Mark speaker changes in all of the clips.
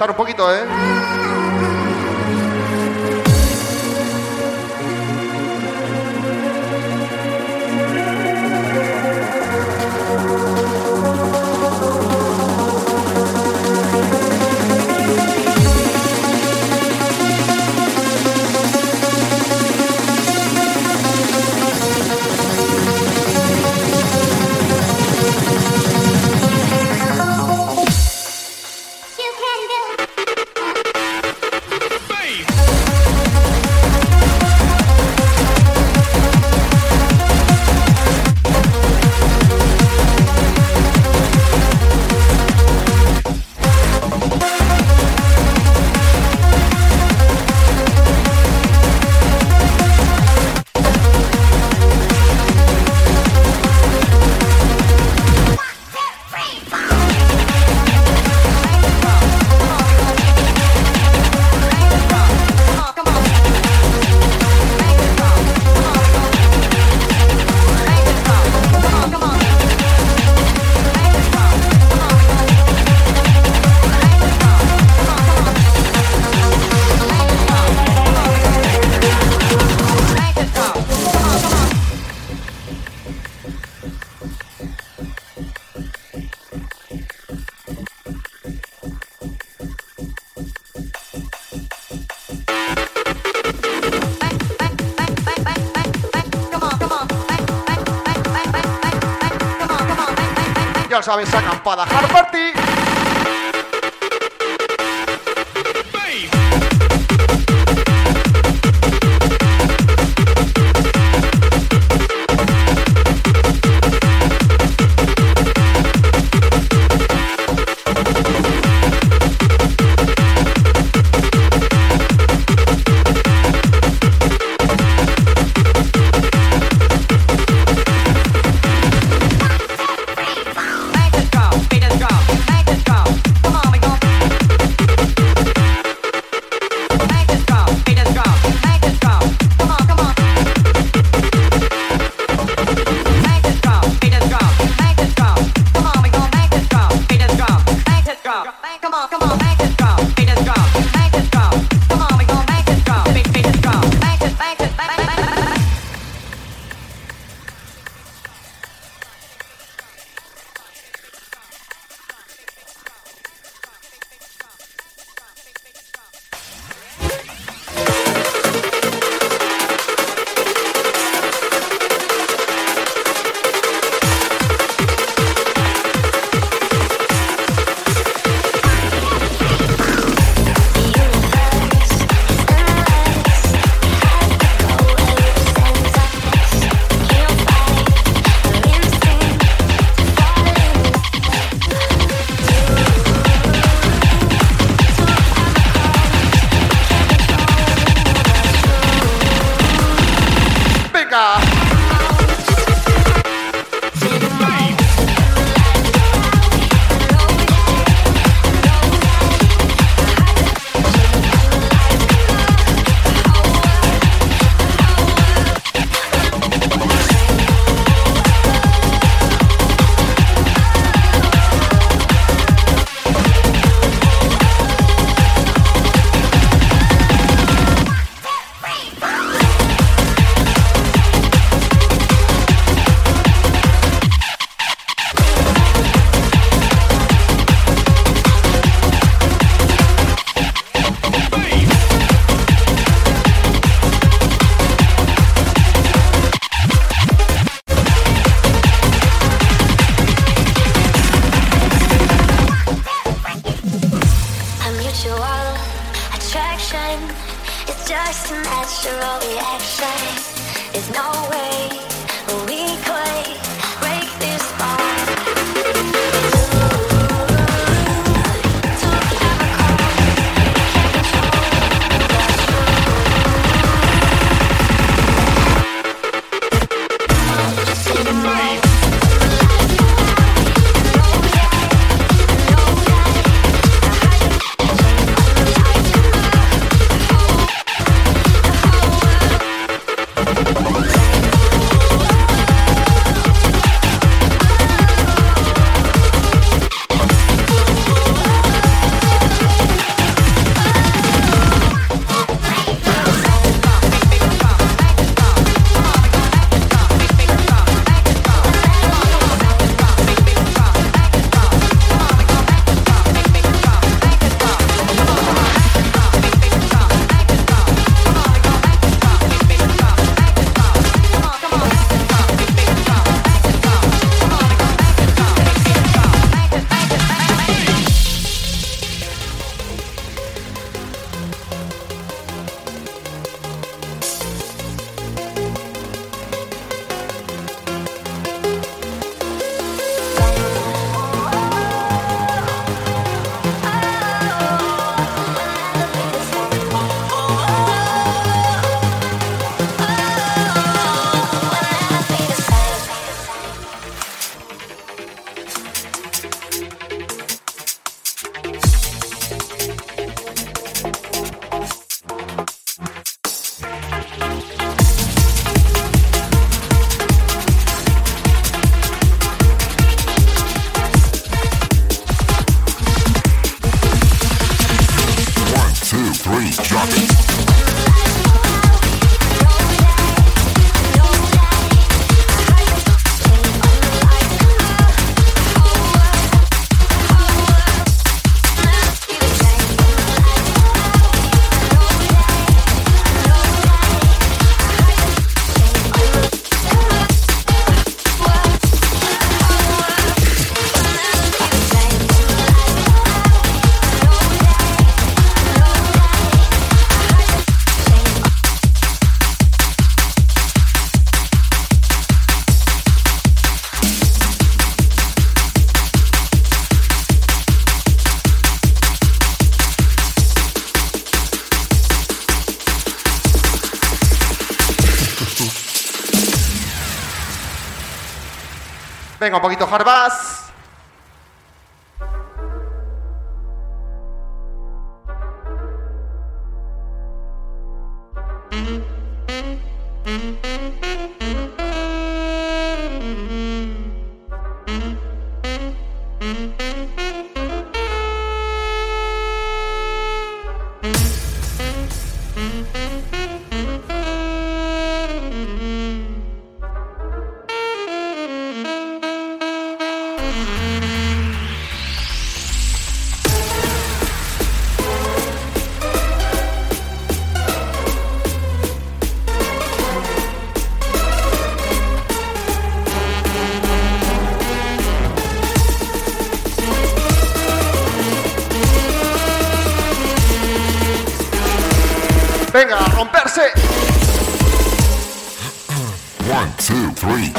Speaker 1: Un poquito, ¿eh?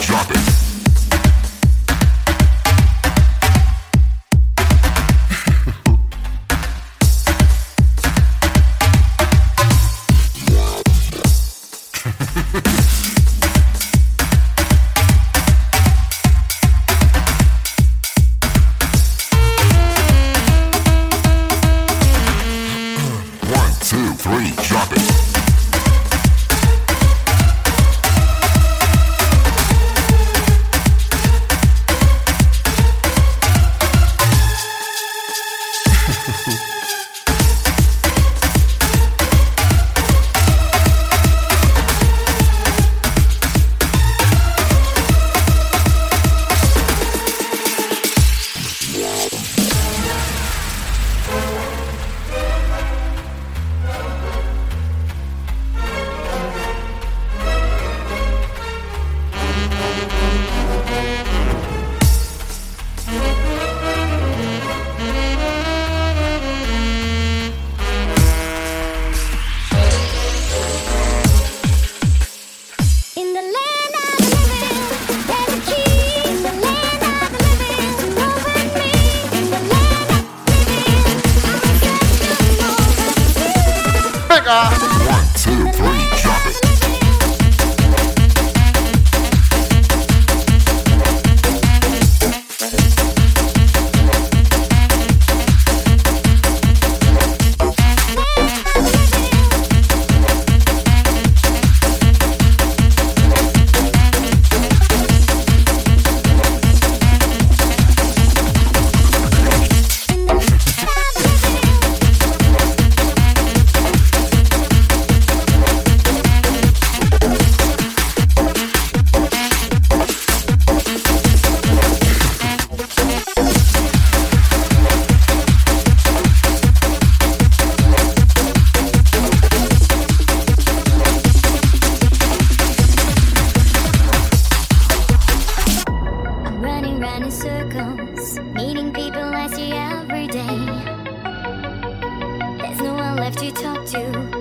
Speaker 2: drop it.
Speaker 1: every day. There's no one left to talk to.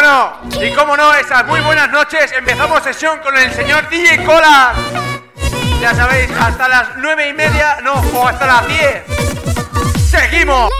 Speaker 3: Bueno, y como no, esas muy buenas noches. Empezamos sesión con el señor DJ Cola. Ya sabéis, hasta las nueve y media, no, o hasta las 10. ¡Seguimos!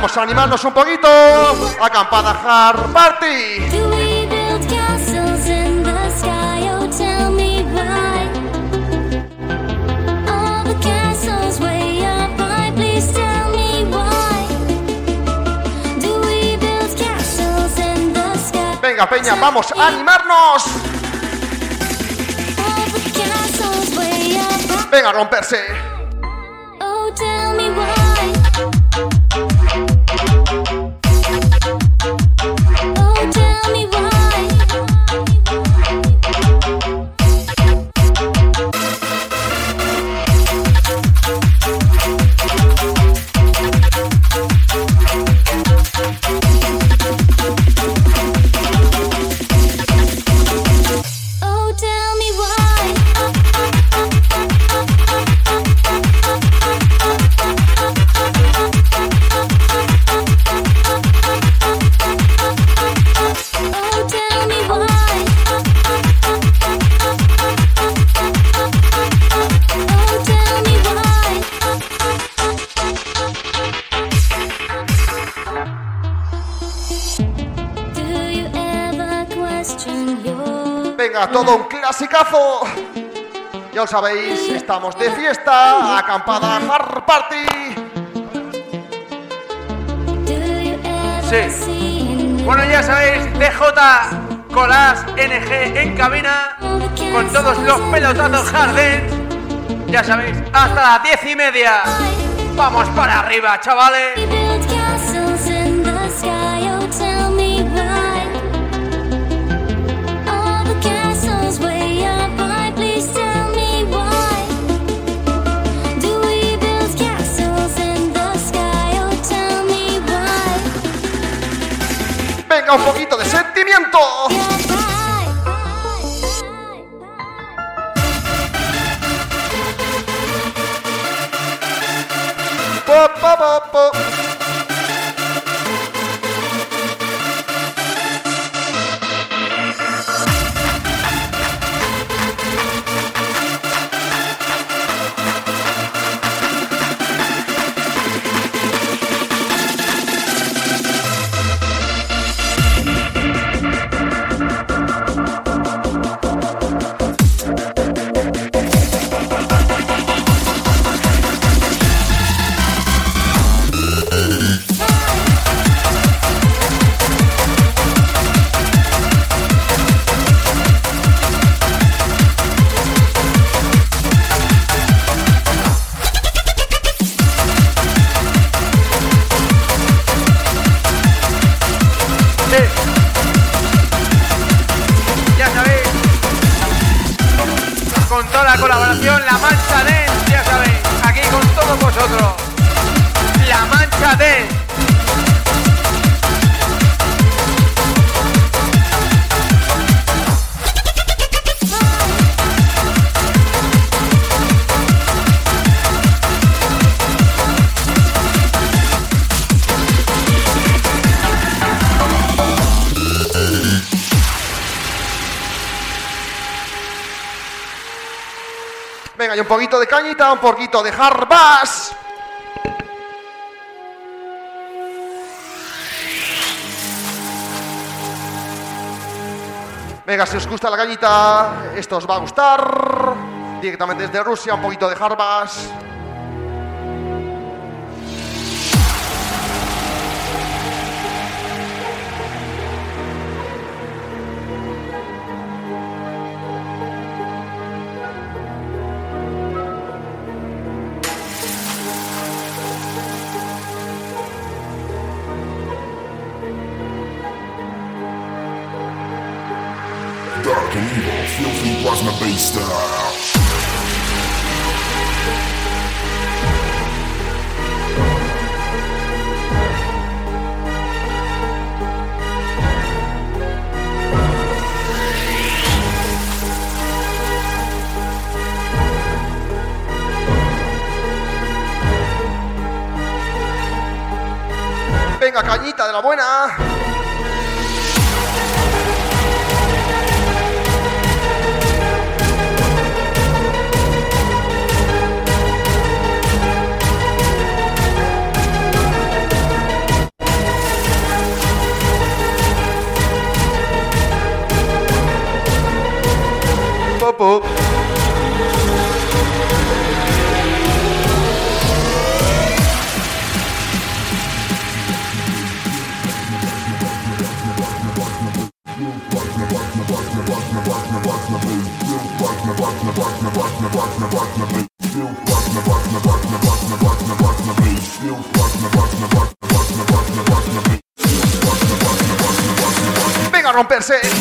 Speaker 1: Vamos a animarnos un poquito. Acampada Hard Party. Venga, Peña, vamos a animarnos. Venga, a romperse. sabéis, estamos de fiesta, acampada Hard Party.
Speaker 3: Sí. Bueno, ya sabéis, DJ Colás NG en cabina, con todos los pelotazos jardín. Ya sabéis, hasta las diez y media. Vamos para arriba, chavales.
Speaker 2: Un poquito de sentimiento. Po, po, po, poquito de cañita, un poquito de harbas. Venga, si os gusta la cañita, esto os va a gustar. Directamente desde Rusia, un poquito de harbas.
Speaker 4: Dark plasma based style.
Speaker 2: Venga, cañita de la buena. Pop. Venga a romperse.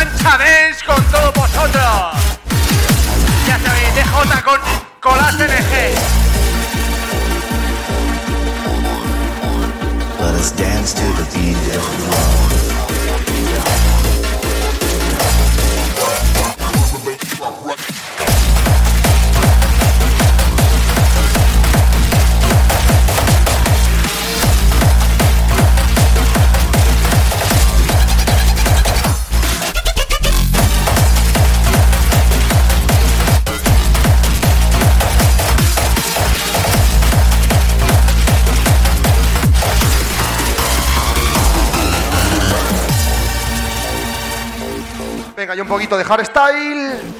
Speaker 4: Mancha Dance con todos vosotros. Ya
Speaker 3: sabéis, DJ con Colas NG.
Speaker 2: Let us dance to the beat.
Speaker 5: poquito de hardstyle.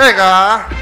Speaker 1: 那个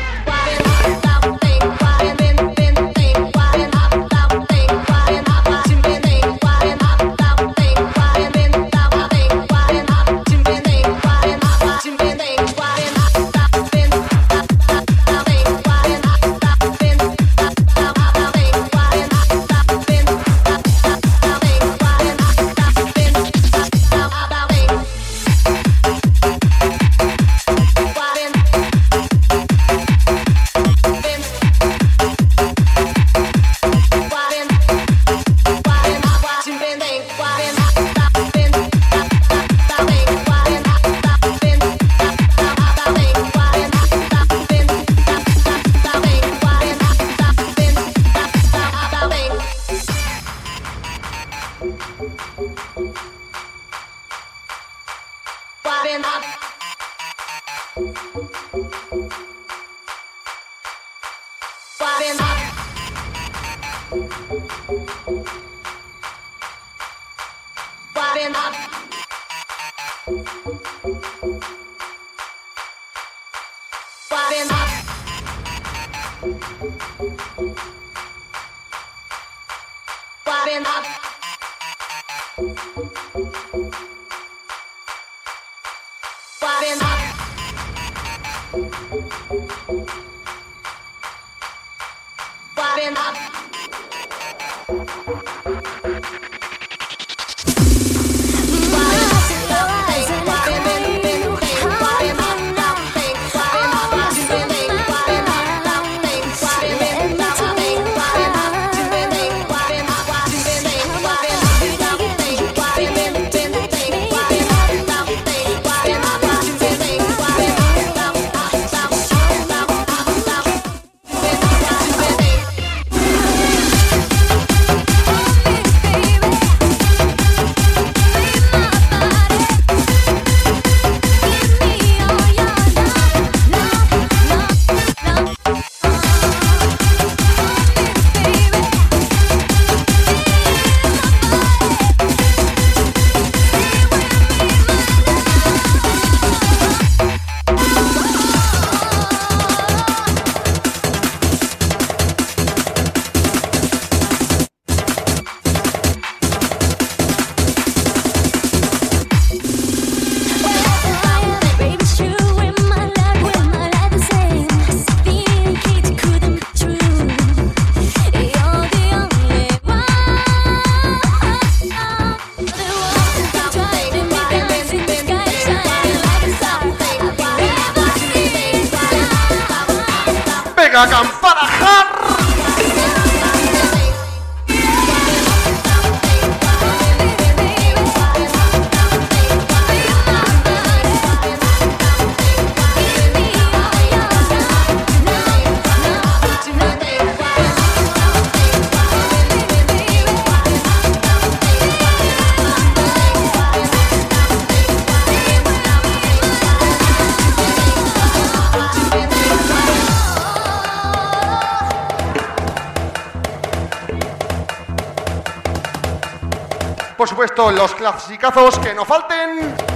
Speaker 1: los clasicazos que no falten.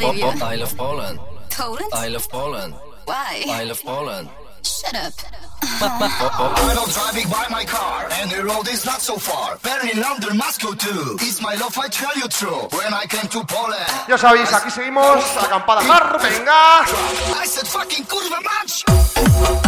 Speaker 6: You.
Speaker 7: I love Poland.
Speaker 6: Poland?
Speaker 7: I love Poland.
Speaker 6: Why?
Speaker 7: I love Poland.
Speaker 6: Shut up.
Speaker 8: I love driving by my car, and the road is not so far. Berlin, London, Moscow too. It's my love, I tell you true. When I came to Poland,
Speaker 1: Ya sabéis, aquí seguimos, acampada hard, venga.
Speaker 8: I said fucking kurwa mać!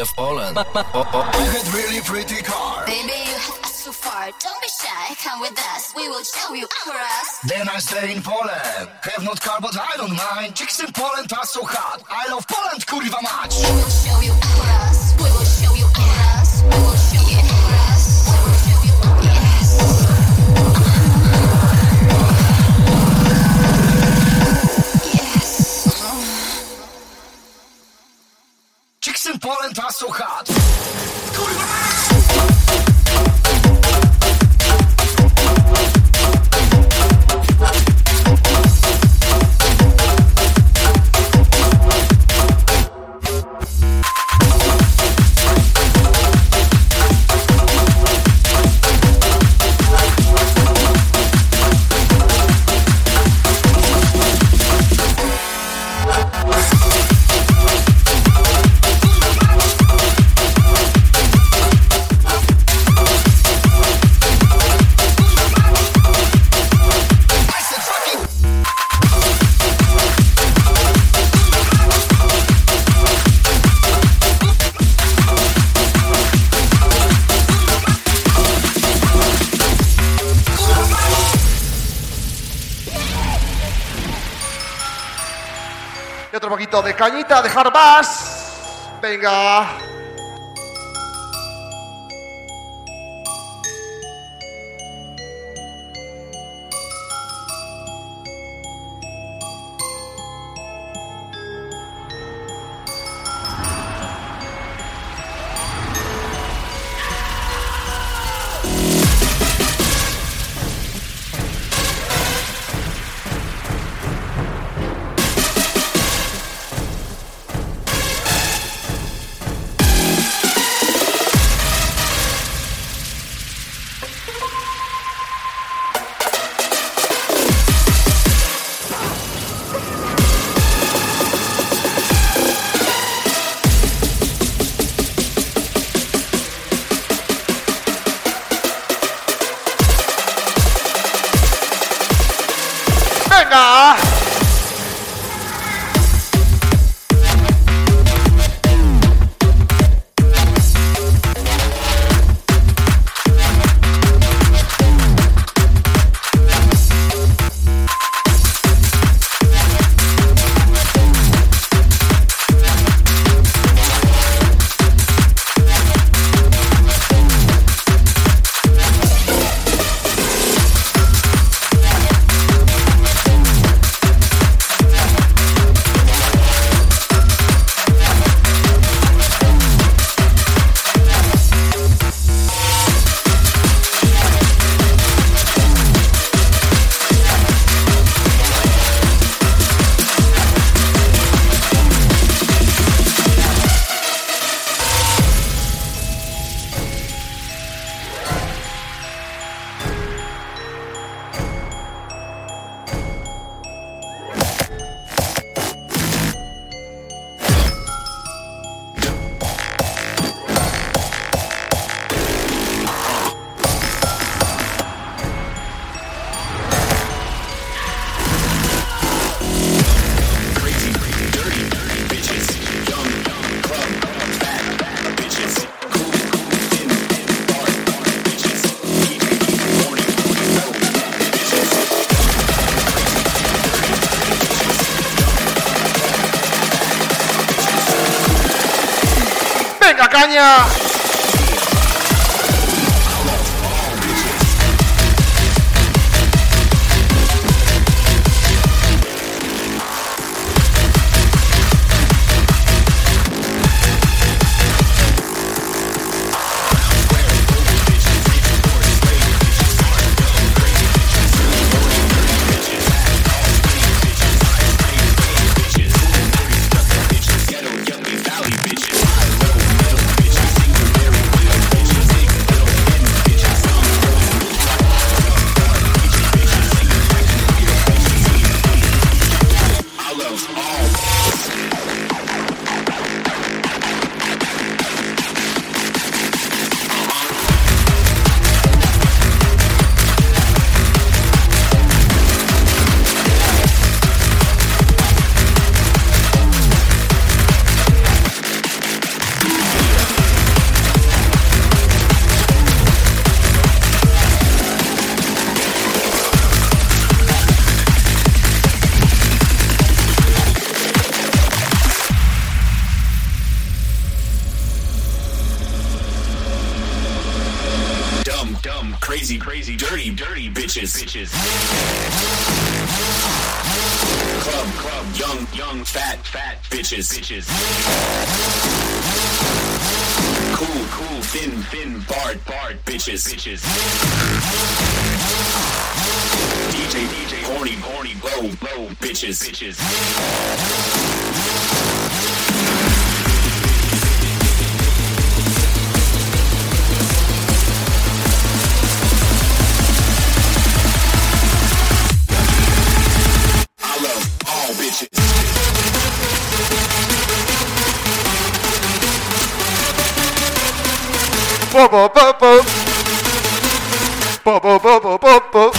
Speaker 9: I love Poland.
Speaker 8: You had really pretty car.
Speaker 6: Baby, you have us so far. Don't be shy, come with us. We will show you our ass.
Speaker 8: Then I stay in Poland. Have not car, but I don't mind. Chicks in Poland are so hot. I love Poland, kurwa mać.
Speaker 6: We will show you our ass. We will show you our ass. We will show you
Speaker 10: cañita, de jarbas. Venga. Venga. bitches. Club, club, young, young, fat, fat bitches. Bitches. Cool, cool, thin, thin, barred, barred bitches. Bitches. DJ, DJ, horny, horny, blow, blow bitches. Bitches.
Speaker 11: po po po po po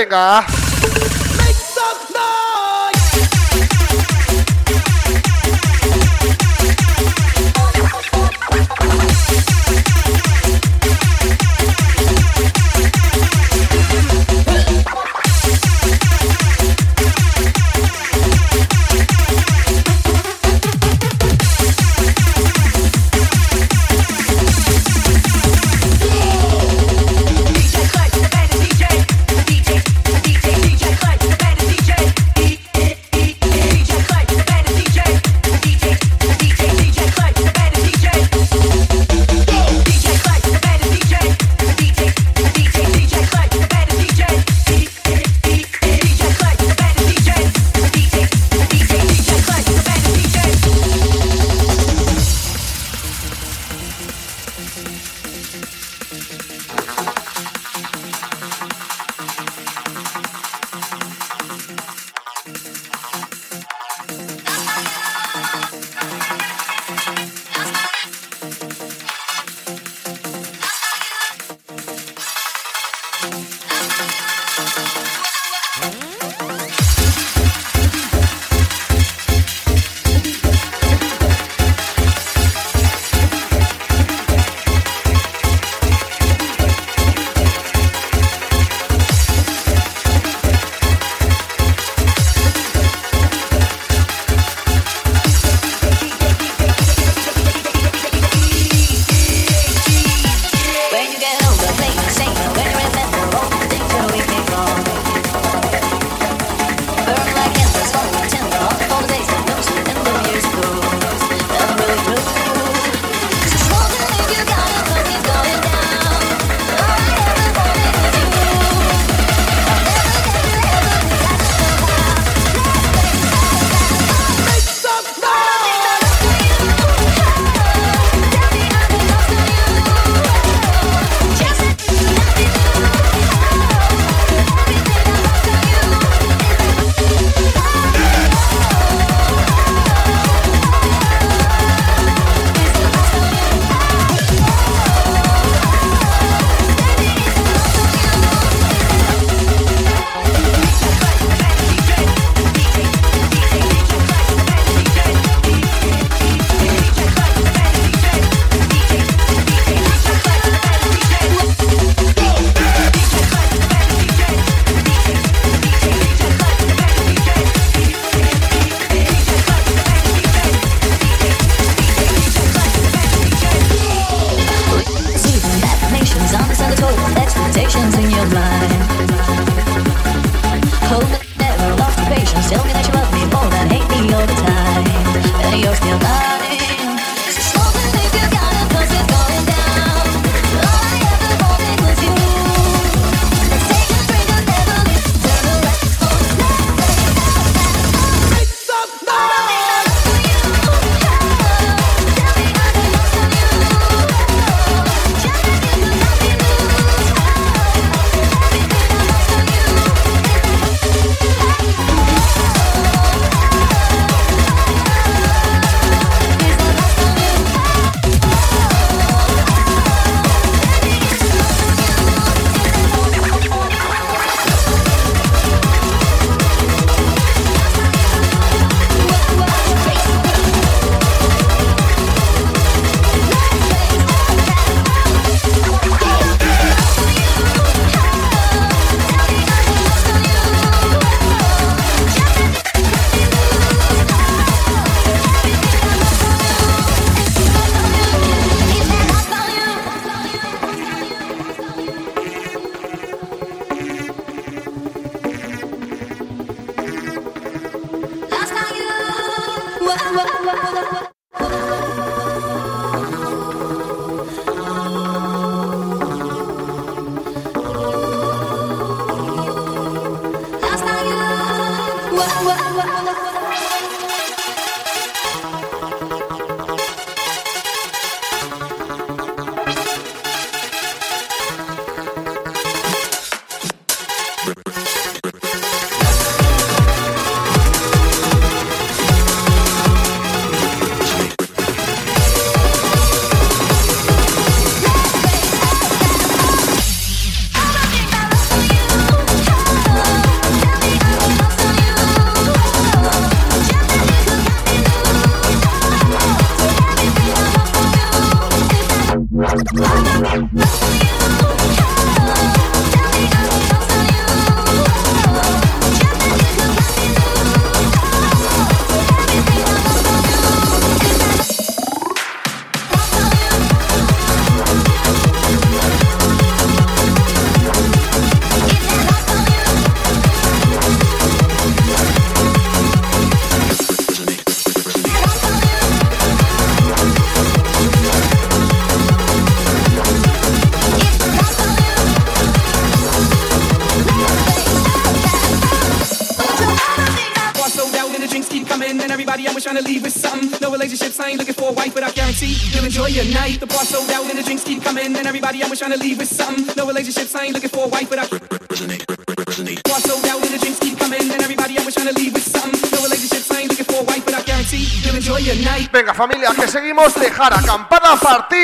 Speaker 1: 这啊。
Speaker 12: わわわ seguimos dejar acampada partir.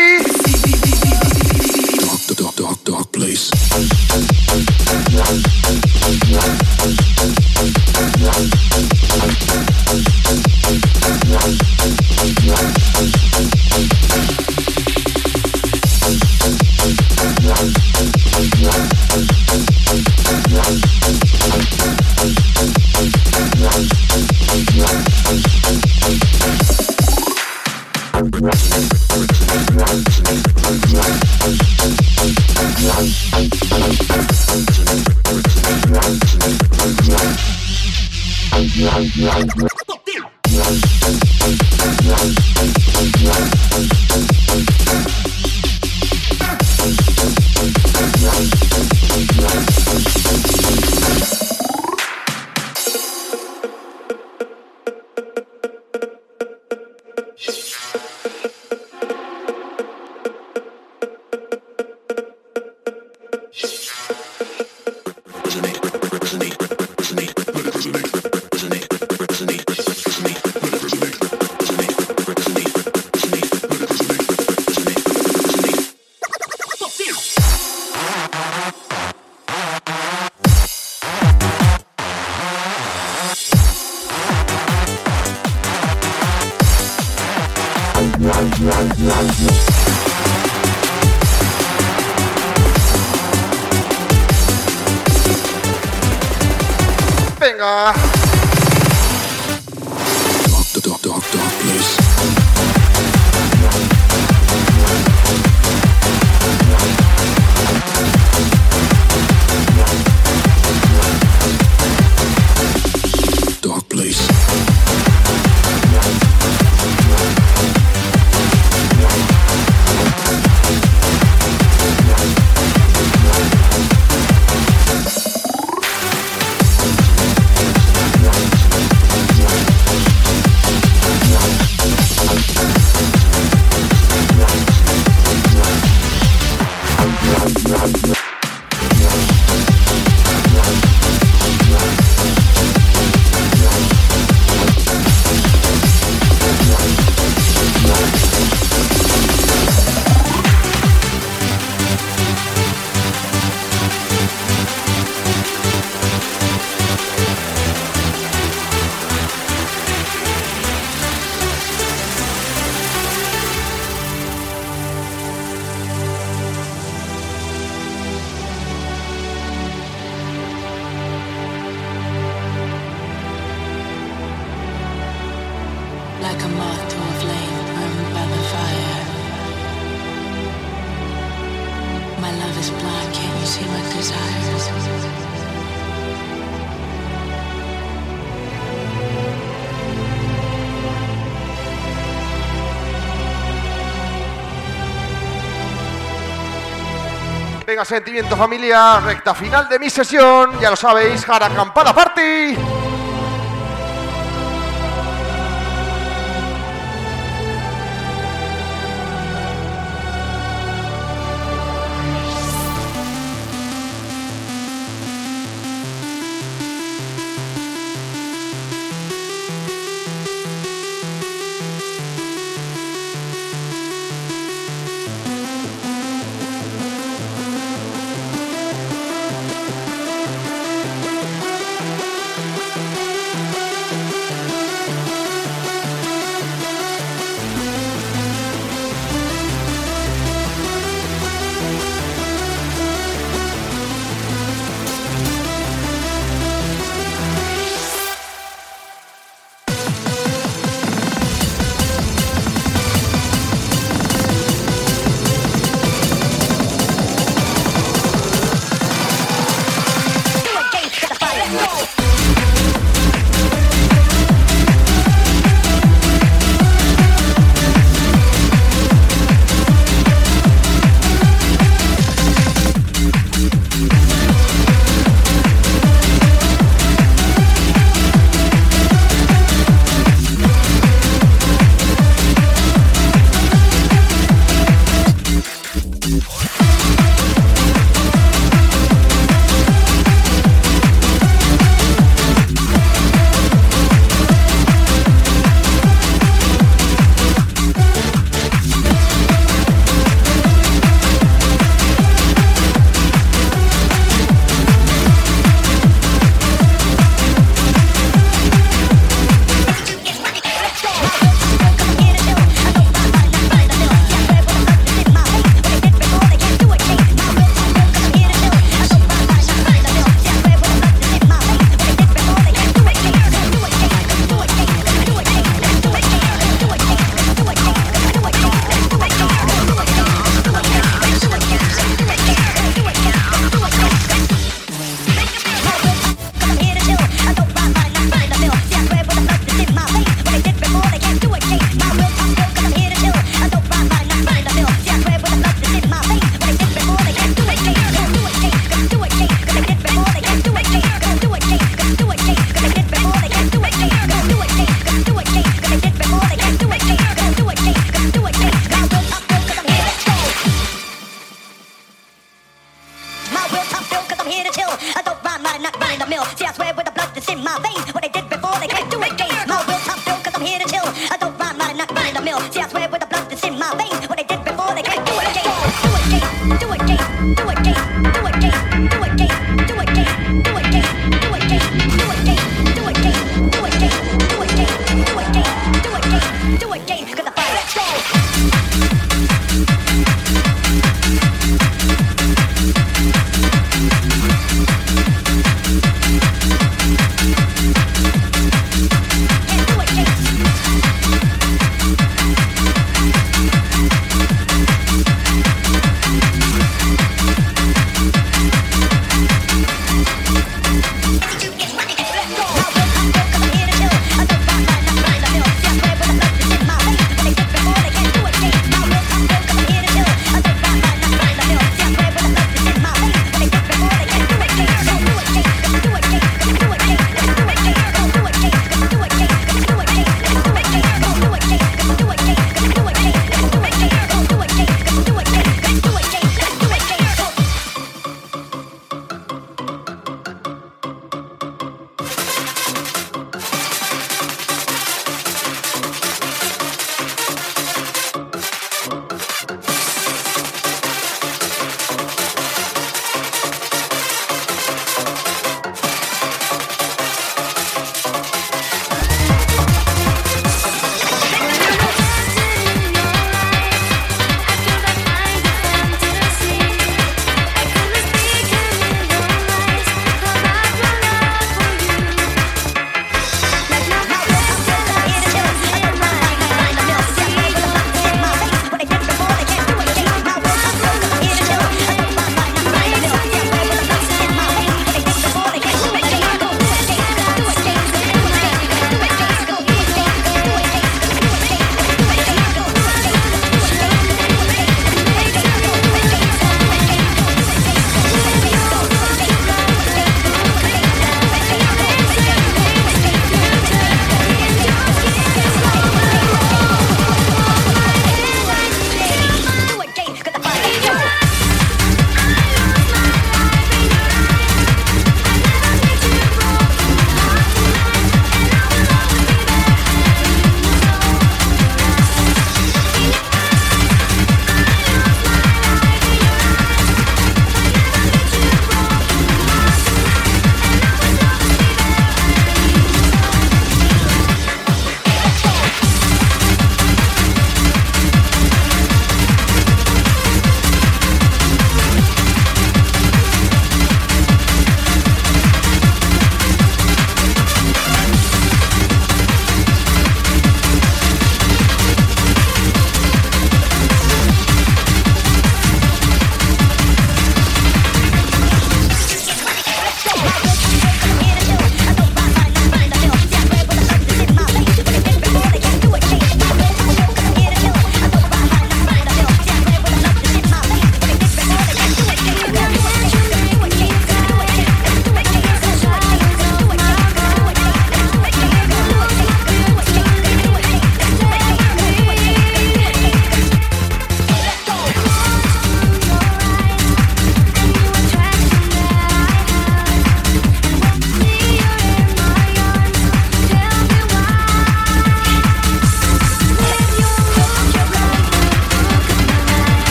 Speaker 12: Venga,
Speaker 4: sentimiento familia, recta final de mi sesión, ya lo sabéis, Jara Acampada Party.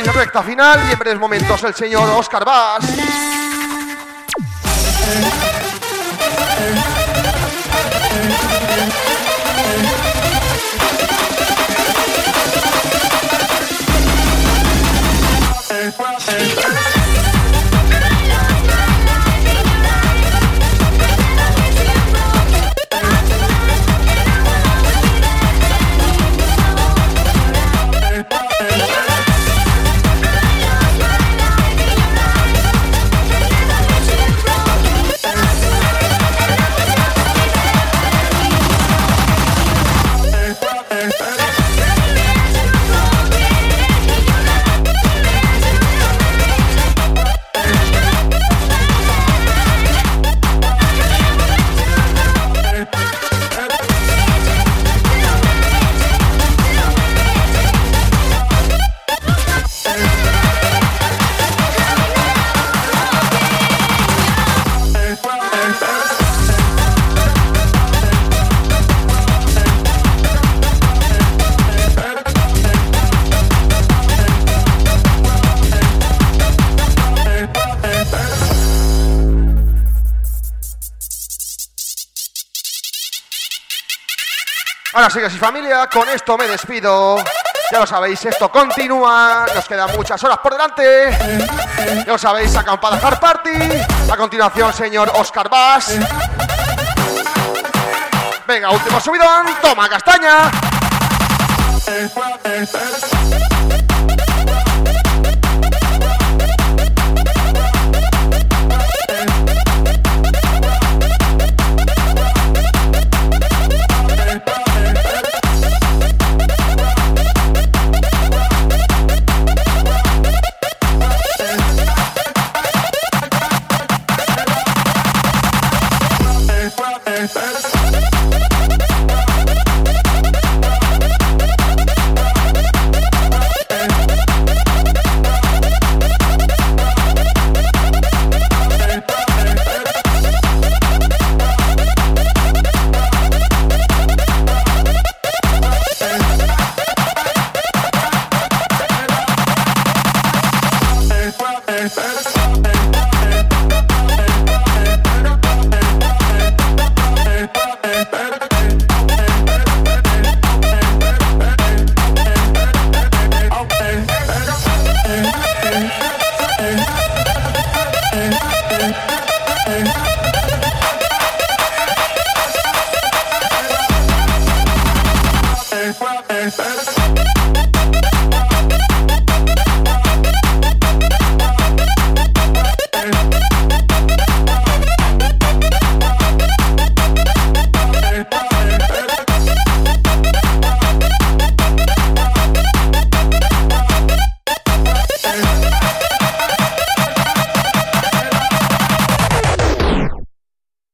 Speaker 4: en recta final y en breves momentos el señor Oscar Vaz. Ahora sí que sí, familia, con esto me despido. Ya lo sabéis, esto continúa, nos quedan muchas horas por delante. Ya lo sabéis, acampada Hard Party. A continuación, señor Oscar Bass. Venga, último subidón, toma castaña.